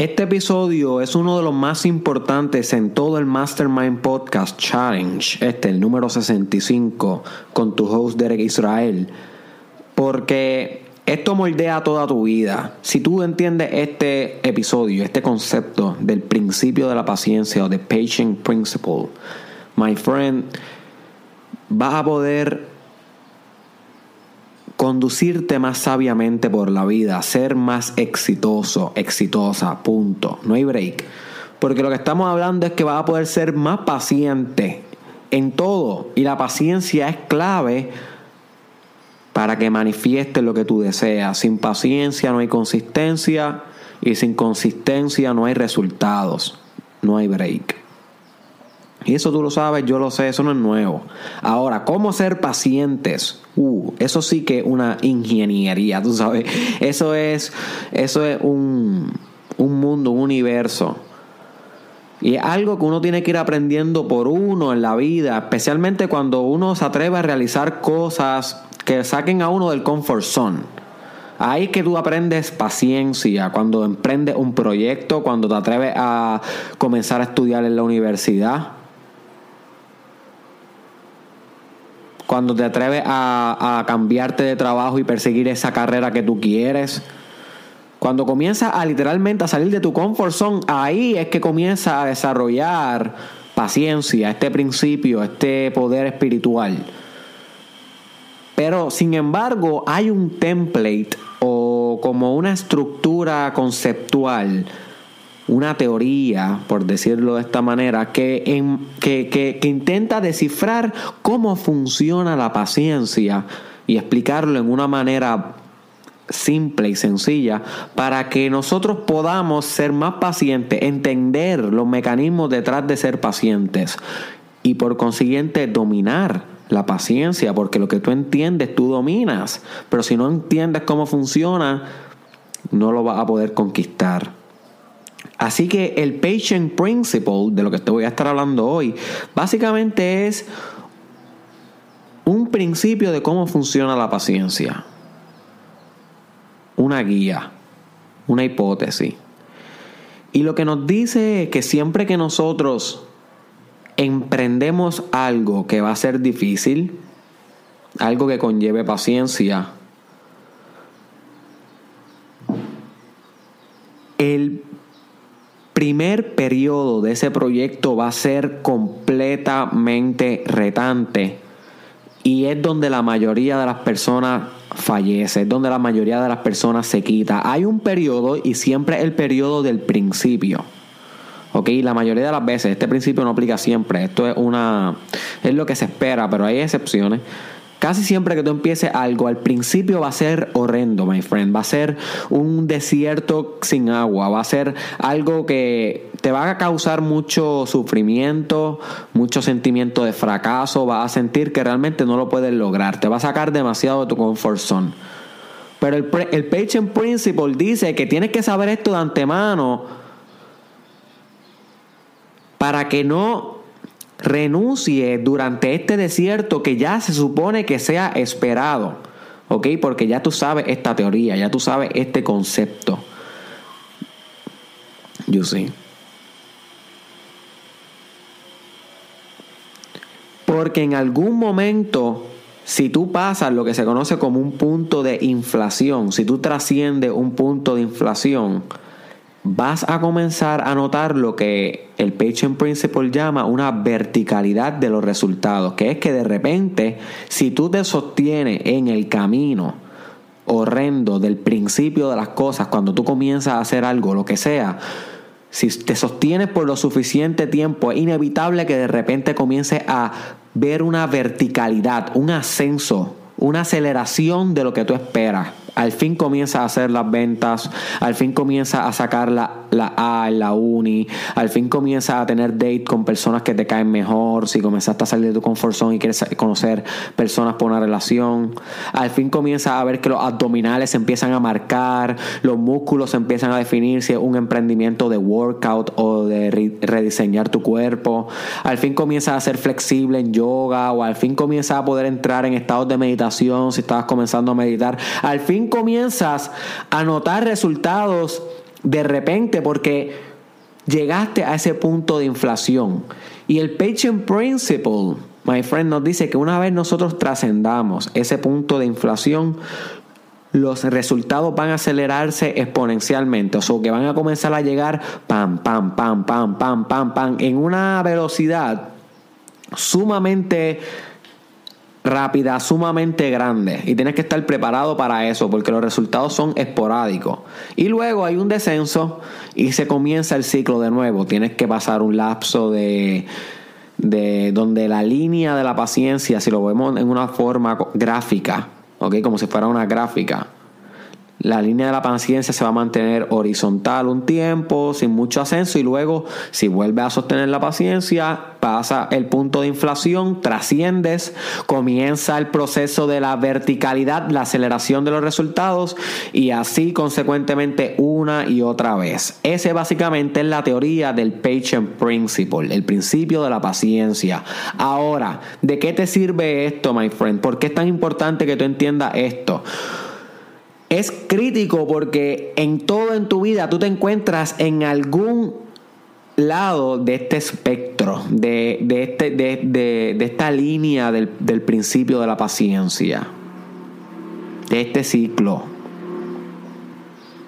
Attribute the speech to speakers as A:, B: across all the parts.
A: Este episodio es uno de los más importantes en todo el Mastermind Podcast Challenge, este, el número 65, con tu host Derek Israel, porque esto moldea toda tu vida. Si tú entiendes este episodio, este concepto del principio de la paciencia o de patient principle, my friend, vas a poder conducirte más sabiamente por la vida, ser más exitoso, exitosa, punto. No hay break. Porque lo que estamos hablando es que vas a poder ser más paciente en todo. Y la paciencia es clave para que manifiestes lo que tú deseas. Sin paciencia no hay consistencia y sin consistencia no hay resultados. No hay break. Y eso tú lo sabes, yo lo sé, eso no es nuevo. Ahora, ¿cómo ser pacientes? Uh, eso sí que es una ingeniería, tú sabes. Eso es, eso es un, un mundo, un universo. Y es algo que uno tiene que ir aprendiendo por uno en la vida, especialmente cuando uno se atreve a realizar cosas que saquen a uno del comfort zone. Ahí que tú aprendes paciencia, cuando emprendes un proyecto, cuando te atreves a comenzar a estudiar en la universidad cuando te atreves a, cambiarte de trabajo y perseguir esa carrera que tú quieres. Cuando comienzas a literalmente a salir de tu comfort zone, ahí es que comienzas a desarrollar paciencia, este principio, este poder espiritual. Pero sin embargo, hay un template o como una estructura conceptual una teoría, por decirlo de esta manera, que, que, intenta descifrar cómo funciona la paciencia y explicarlo en una manera simple y sencilla para que nosotros podamos ser más pacientes, entender los mecanismos detrás de ser pacientes y por consiguiente dominar la paciencia, porque lo que tú entiendes tú dominas, pero si no entiendes cómo funciona, no lo vas a poder conquistar. Así que el patient principle, de lo que te voy a estar hablando hoy, básicamente es un principio de cómo funciona la paciencia. Una guía, una hipótesis. Y lo que nos dice es que siempre que nosotros emprendemos algo que va a ser difícil, algo que conlleve paciencia, el primer periodo de ese proyecto va a ser completamente retante y es donde la mayoría de las personas fallece, es donde la mayoría de las personas se quita. Hay un periodo y siempre el periodo del principio. Ok, la mayoría de las veces, este principio no aplica siempre, esto es una es lo que se espera, pero hay excepciones. Casi siempre que tú empieces algo, al principio va a ser horrendo, my friend. Va a ser un desierto sin agua. Va a ser algo que te va a causar mucho sufrimiento, mucho sentimiento de fracaso. Vas a sentir que realmente no lo puedes lograr. Te va a sacar demasiado de tu comfort zone. Pero el, el Patient Principle dice que tienes que saber esto de antemano para que no renuncie durante este desierto que ya se supone que sea esperado. ¿Ok? Porque ya tú sabes esta teoría, ya tú sabes este concepto. Yo sí. Porque en algún momento, si tú pasas lo que se conoce como un punto de inflación, si tú trasciendes un punto de inflación, vas a comenzar a notar lo que el Patient Principle llama una verticalidad de los resultados, que es que de repente, si tú te sostienes en el camino horrendo del principio de las cosas, cuando tú comienzas a hacer algo, lo que sea, si te sostienes por lo suficiente tiempo, es inevitable que de repente comiences a ver una verticalidad, un ascenso, una aceleración de lo que tú esperas. Al fin comienza a hacer las ventas, al fin comienza a sacar la, A en la uni, al fin comienza a tener date con personas que te caen mejor, si comenzaste a salir de tu comfort zone y quieres conocer personas por una relación, al fin comienza a ver que los abdominales se empiezan a marcar, los músculos se empiezan a definir si es un emprendimiento de workout o de rediseñar tu cuerpo, al fin comienza a ser flexible en yoga o al fin comienza a poder entrar en estados de meditación si estabas comenzando a meditar, al fin comienzas a notar resultados de repente porque llegaste a ese punto de inflación. Y el Patient Principle, my friend, nos dice que una vez nosotros trascendamos ese punto de inflación, los resultados van a acelerarse exponencialmente, o sea, que van a comenzar a llegar pam, pam, pam, pam, pam, pam, pam, en una velocidad sumamente rápida, sumamente grande. Y tienes que estar preparado para eso, porque los resultados son esporádicos. Y luego hay un descenso y se comienza el ciclo de nuevo. Tienes que pasar un lapso de de donde la línea de la paciencia, si lo vemos en una forma gráfica, como si fuera una gráfica. La línea de la paciencia se va a mantener horizontal un tiempo, sin mucho ascenso, y luego, si vuelve a sostener la paciencia, pasa el punto de inflación, trasciendes, comienza el proceso de la verticalidad, la aceleración de los resultados, y así consecuentemente una y otra vez. Ese básicamente es la teoría del patient principle, el principio de la paciencia. Ahora, ¿de qué te sirve esto, my friend? ¿Por qué es tan importante que tú entiendas esto? Es crítico porque en todo en tu vida tú te encuentras en algún lado de este espectro, de, este, de, esta línea del, del principio de la paciencia, de este ciclo.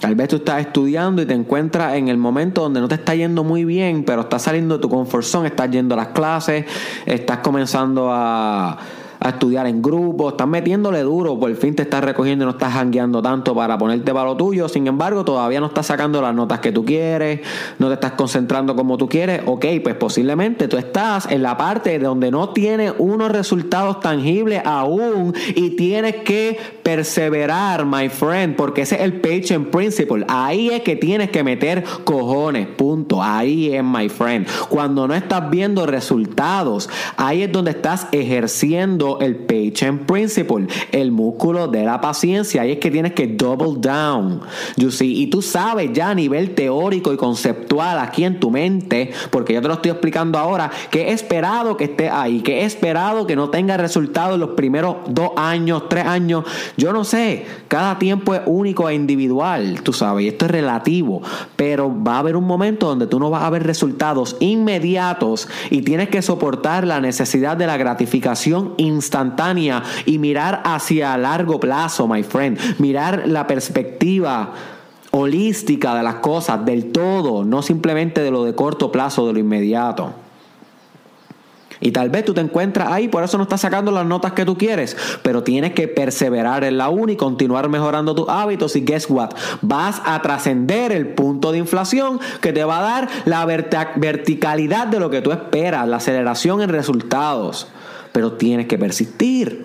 A: Tal vez tú estás estudiando y te encuentras en el momento donde no te está yendo muy bien, pero estás saliendo de tu confort zone, estás yendo a las clases, estás comenzando a a estudiar en grupo, estás metiéndole duro, por fin te estás recogiendo y no estás jangueando tanto para ponerte para lo tuyo, sin embargo todavía no estás sacando las notas que tú quieres, no te estás concentrando como tú quieres, ok, pues posiblemente tú estás en la parte donde no tienes unos resultados tangibles aún y tienes que perseverar, my friend, porque ese es el patient principle, ahí es que tienes que meter cojones, punto, ahí es, my friend, cuando no estás viendo resultados, ahí es donde estás ejerciendo el patient principle, el músculo de la paciencia. Y es que tienes que double down. You see? Y tú sabes ya a nivel teórico y conceptual aquí en tu mente, porque yo te lo estoy explicando ahora, que he esperado que esté ahí, que he esperado que no tenga resultados en los primeros dos años, tres años. Yo no sé, cada tiempo es único e individual, tú sabes, y esto es relativo, pero va a haber un momento donde tú no vas a ver resultados inmediatos y tienes que soportar la necesidad de la gratificación inmediata instantánea y mirar hacia largo plazo, my friend. Mirar la perspectiva holística de las cosas, del todo, no simplemente de lo de corto plazo, de lo inmediato. Y tal vez tú te encuentras ahí, por eso no estás sacando las notas que tú quieres, pero tienes que perseverar en la una y continuar mejorando tus hábitos y guess what? Vas a trascender el punto de inflación que te va a dar la verticalidad de lo que tú esperas, la aceleración en resultados pero tienes que persistir.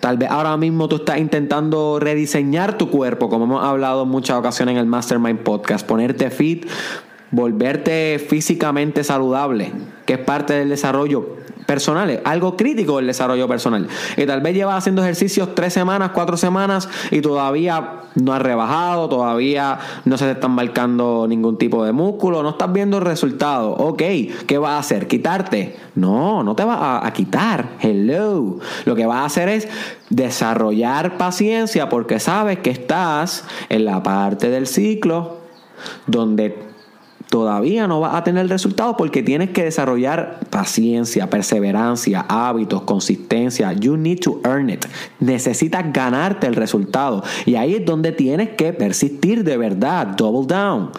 A: Tal vez ahora mismo tú estás intentando rediseñar tu cuerpo, como hemos hablado en muchas ocasiones en el Mastermind Podcast, ponerte fit, volverte físicamente saludable, que es parte del desarrollo personales, algo crítico del desarrollo personal. Y tal vez llevas haciendo ejercicios tres semanas, cuatro semanas y todavía no has rebajado, todavía no se te están marcando ningún tipo de músculo, no estás viendo el resultado. Ok, ¿qué vas a hacer? ¿Quitarte? No, no te vas a, a quitar. Hello. Lo que vas a hacer es desarrollar paciencia porque sabes que estás en la parte del ciclo donde todavía no vas a tener resultados porque tienes que desarrollar paciencia, perseverancia, hábitos, consistencia. You need to earn it. Necesitas ganarte el resultado. Y ahí es donde tienes que persistir de verdad. Double down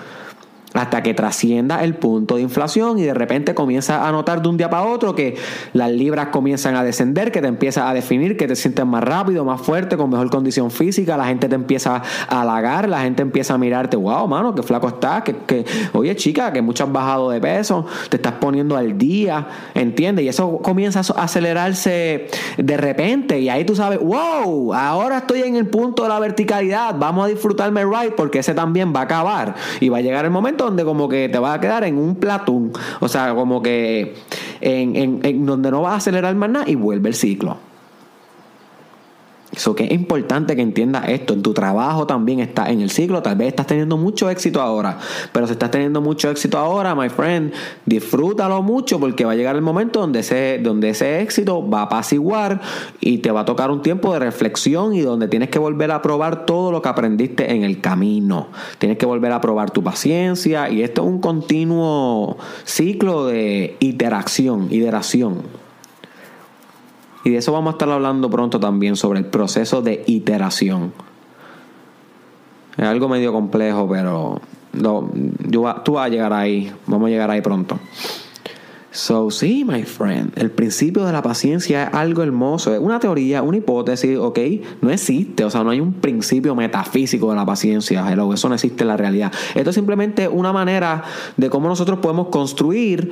A: hasta que trascienda el punto de inflación y de repente comienza a notar de un día para otro que las libras comienzan a descender, que te empieza a definir, que te sientes más rápido, más fuerte, con mejor condición física, la gente te empieza a halagar, la gente empieza a mirarte, wow, mano, qué flaco estás, que, que oye chica, que mucho has bajado de peso, te estás poniendo al día, ¿entiendes? Y eso comienza a acelerarse de repente y ahí tú sabes, wow, ahora estoy en el punto de la verticalidad, vamos a disfrutarme right porque ese también va a acabar y va a llegar el momento donde como que te vas a quedar en un platón. O sea, como que en, en, donde no vas a acelerar más nada y vuelve el ciclo. Eso que es importante que entiendas esto. En tu trabajo también está en el ciclo. Tal vez estás teniendo mucho éxito ahora. Pero si estás teniendo mucho éxito ahora, my friend, disfrútalo mucho porque va a llegar el momento donde ese, donde ese éxito va a apaciguar y te va a tocar un tiempo de reflexión y donde tienes que volver a probar todo lo que aprendiste en el camino. Tienes que volver a probar tu paciencia y esto es un continuo ciclo de interacción, iteración. Y de eso vamos a estar hablando pronto también sobre el proceso de iteración. Es algo medio complejo, pero tú vas a llegar ahí. Vamos a llegar ahí pronto. So, sí, my friend, el principio de la paciencia es algo hermoso, es una teoría, una hipótesis, ok, no existe, o sea, no hay un principio metafísico de la paciencia, eso no existe en la realidad. Esto es simplemente una manera de cómo nosotros podemos construir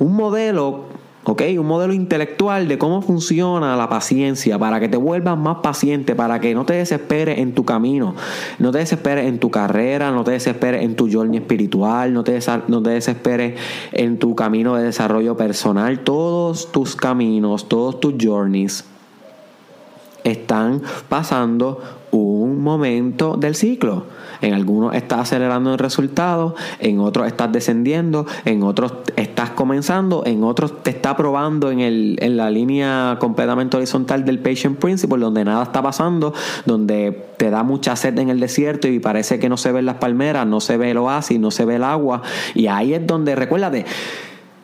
A: un modelo ¿ok? Un modelo intelectual de cómo funciona la paciencia para que te vuelvas más paciente, para que no te desesperes en tu camino, no te desesperes en tu carrera, no te desesperes en tu journey espiritual, no te, no te desesperes en tu camino de desarrollo personal. Todos tus caminos, todos tus journeys están pasando un momento del ciclo. En algunos estás acelerando el resultado, en otros estás descendiendo, en otros estás comenzando, en otros te está probando en, el, en la línea completamente horizontal del patient principle, donde nada está pasando, donde te da mucha sed en el desierto y parece que no se ven las palmeras, no se ve el oasis, no se ve el agua. Y ahí es donde, recuérdate,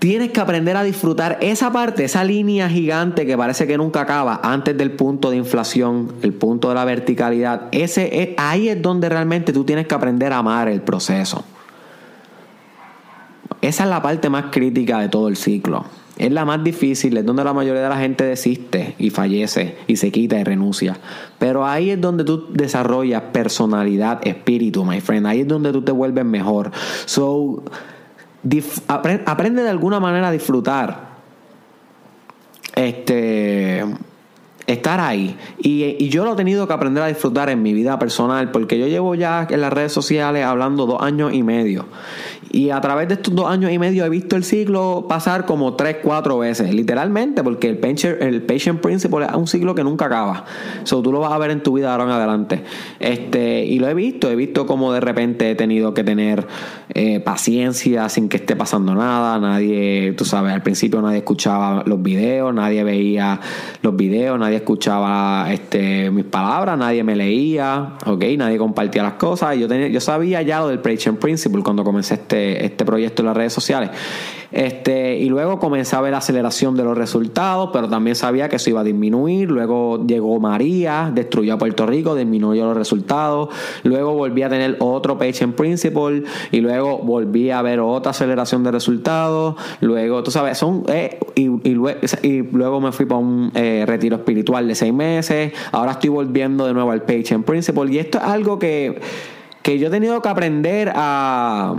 A: Tienes que aprender a disfrutar esa parte, esa línea gigante que parece que nunca acaba antes del punto de inflación, el punto de la verticalidad. Ese ahí es donde realmente tú tienes que aprender a amar el proceso. Esa es la parte más crítica de todo el ciclo. Es la más difícil, es donde la mayoría de la gente desiste y fallece y se quita y renuncia. Pero ahí es donde tú desarrollas personalidad, espíritu, my friend. Ahí es donde tú te vuelves mejor. So, aprende de alguna manera a disfrutar. Este estar ahí. Y, y, yo lo he tenido que aprender a disfrutar en mi vida personal, porque yo llevo ya en las redes sociales hablando dos años y medio. Y a través de estos dos años y medio he visto el ciclo pasar como tres, cuatro veces, literalmente, porque el patient, el patient principle es un ciclo que nunca acaba. So, tú lo vas a ver en tu vida ahora en adelante. Este, y lo he visto, he visto como de repente he tenido que tener eh, paciencia sin que esté pasando nada. Nadie, tú sabes, al principio nadie escuchaba los videos, nadie veía los videos, nadie escuchaba este, mis palabras, nadie me leía, ¿ok? Nadie compartía las cosas. Yo, tenía, yo sabía ya lo del patient principle cuando comencé este este, proyecto en las redes sociales. Este, y luego comencé a ver la aceleración de los resultados, pero también sabía que eso iba a disminuir. Luego llegó María, destruyó a Puerto Rico, disminuyó los resultados. Luego volví a tener otro patient principle y luego volví a ver otra aceleración de resultados. Luego, tú sabes, son. Eh, y, luego, me fui para un eh, retiro espiritual de seis meses. Ahora estoy volviendo de nuevo al patient principle. Y esto es algo que, que yo he tenido que aprender a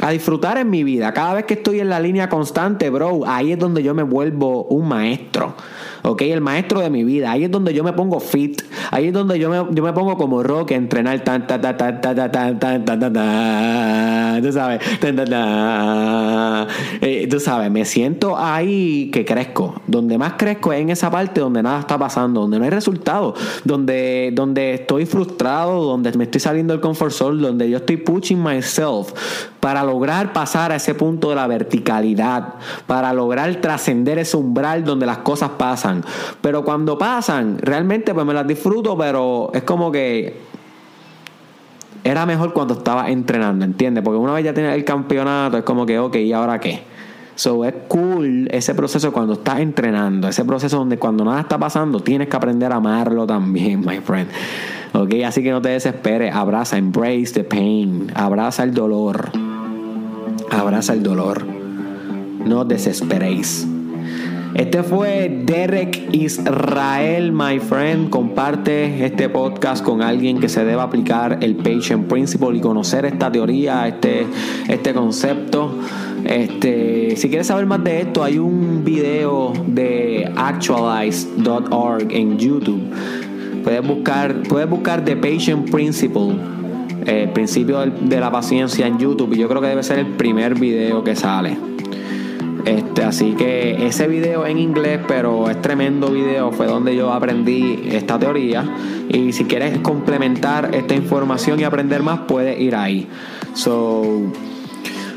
A: a disfrutar en mi vida. Cada vez que estoy en la línea constante, bro, ahí es donde yo me vuelvo un maestro. ¿ok? El maestro de mi vida. Ahí es donde yo me pongo fit. Ahí es donde yo me, yo me pongo como rock a entrenar tan, tan, tan, tan, tan, tan, tan, tan, tan, tú sabes, tan, tan, tan. Eh, tú sabes, me siento ahí que crezco. Donde más crezco es en esa parte donde nada está pasando, donde no hay resultado, donde, donde estoy frustrado, donde me estoy saliendo del comfort zone, donde yo estoy pushing myself para lograr pasar a ese punto de la verticalidad, para lograr trascender ese umbral donde las cosas pasan. Pero cuando pasan, realmente pues me las disfruto, pero es como que era mejor cuando estaba entrenando, ¿entiendes? Porque una vez ya tienes el campeonato, es como que, ok, ¿y ahora qué? So es cool ese proceso cuando estás entrenando, ese proceso donde cuando nada está pasando tienes que aprender a amarlo también, my friend. Ok, así que no te desesperes, abraza, embrace the pain, abraza el dolor abraza el dolor. No desesperéis. Este fue Derek Israel, my friend. Comparte este podcast con alguien que se deba aplicar el Patient Principle y conocer esta teoría, este, este concepto. Este, si quieres saber más de esto, hay un video de actualize.org en YouTube. Puedes buscar, puedes buscar The Patient Principle el principio de la paciencia en YouTube y yo creo que debe ser el primer video que sale. Este, así que ese video en inglés, pero es tremendo video, fue donde yo aprendí esta teoría. Y si quieres complementar esta información y aprender más, puedes ir ahí. So,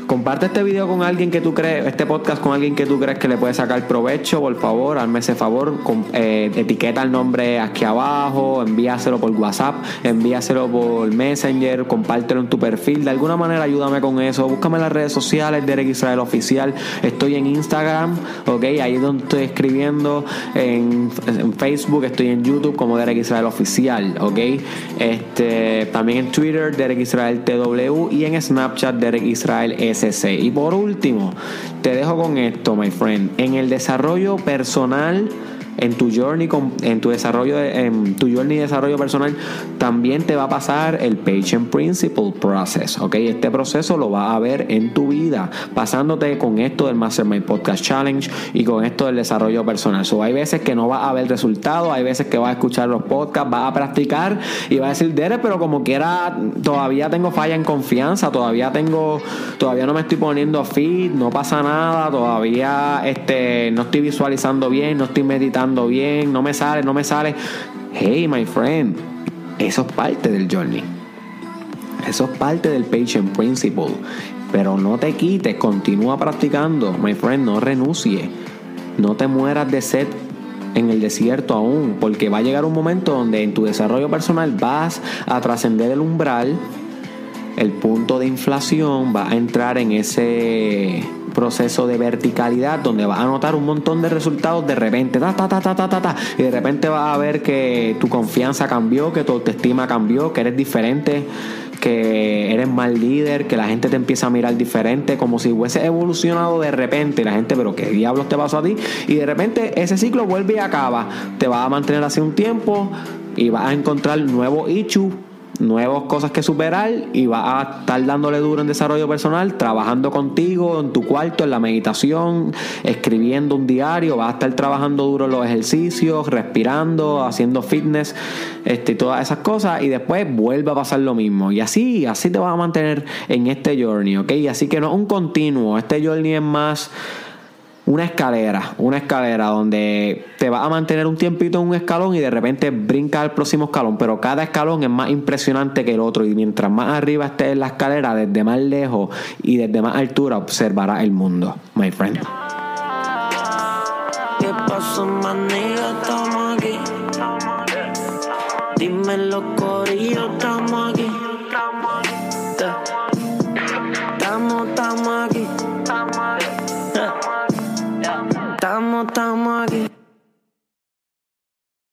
A: Comparte este video con alguien que tú crees, este podcast con alguien que tú crees que le puede sacar provecho, por favor, hazme ese favor, eh, etiqueta el nombre aquí abajo, envíaselo por WhatsApp, envíaselo por Messenger, compártelo en tu perfil, de alguna manera ayúdame con eso, búscame en las redes sociales, Derek Israel Oficial, estoy en Instagram, ok, ahí es donde estoy escribiendo, en, Facebook, estoy en YouTube como Derek Israel Oficial, ok, este, también en Twitter, Derek Israel TW y en Snapchat, Derek Israel S. Y por último, te dejo con esto, my friend. En el desarrollo personal en tu journey, en tu desarrollo, en tu journey de desarrollo personal, también te va a pasar el Patient Principle Process, ¿ok? Este proceso lo vas a ver en tu vida, pasándote con esto del Mastermind Podcast Challenge y con esto del desarrollo personal. So, hay veces que no vas a ver resultados, hay veces que vas a escuchar los podcasts, vas a practicar y vas a decir, Dere, pero como quiera, todavía tengo falla en confianza, todavía tengo, todavía no me estoy poniendo fit, no pasa nada, todavía este, no estoy visualizando bien, no estoy meditando bien, no me sale, no me sale. Hey, my friend, eso es parte del journey. Eso es parte del patient principle. Pero no te quites, continúa practicando, my friend, no renuncie. No te mueras de sed en el desierto aún, porque va a llegar un momento donde en tu desarrollo personal vas a trascender el umbral, el punto de inflación, va a entrar en ese proceso de verticalidad donde vas a notar un montón de resultados de repente, ta, ta, ta, ta, ta, ta, y de repente vas a ver que tu confianza cambió, que tu autoestima cambió, que eres diferente, que eres más líder, que la gente te empieza a mirar diferente, como si hubiese evolucionado de repente, la gente, pero ¿qué diablos te pasó a ti? Y de repente ese ciclo vuelve y acaba, te vas a mantener así un tiempo y vas a encontrar nuevos issues nuevas cosas que superar y vas a estar dándole duro en desarrollo personal, trabajando contigo en tu cuarto, en la meditación, escribiendo un diario, vas a estar trabajando duro los ejercicios, respirando, haciendo fitness, este, todas esas cosas y después vuelve a pasar lo mismo. Y así, así te vas a mantener en este journey, ¿ok? Así que no es un continuo, este journey es más una escalera, una escalera donde te vas a mantener un tiempito en un escalón y de repente brinca al próximo escalón, pero cada escalón es más impresionante que el otro y mientras más arriba estés en la escalera, desde más lejos y desde más altura observarás el mundo, my friend. ¿Qué pasó, Dímelo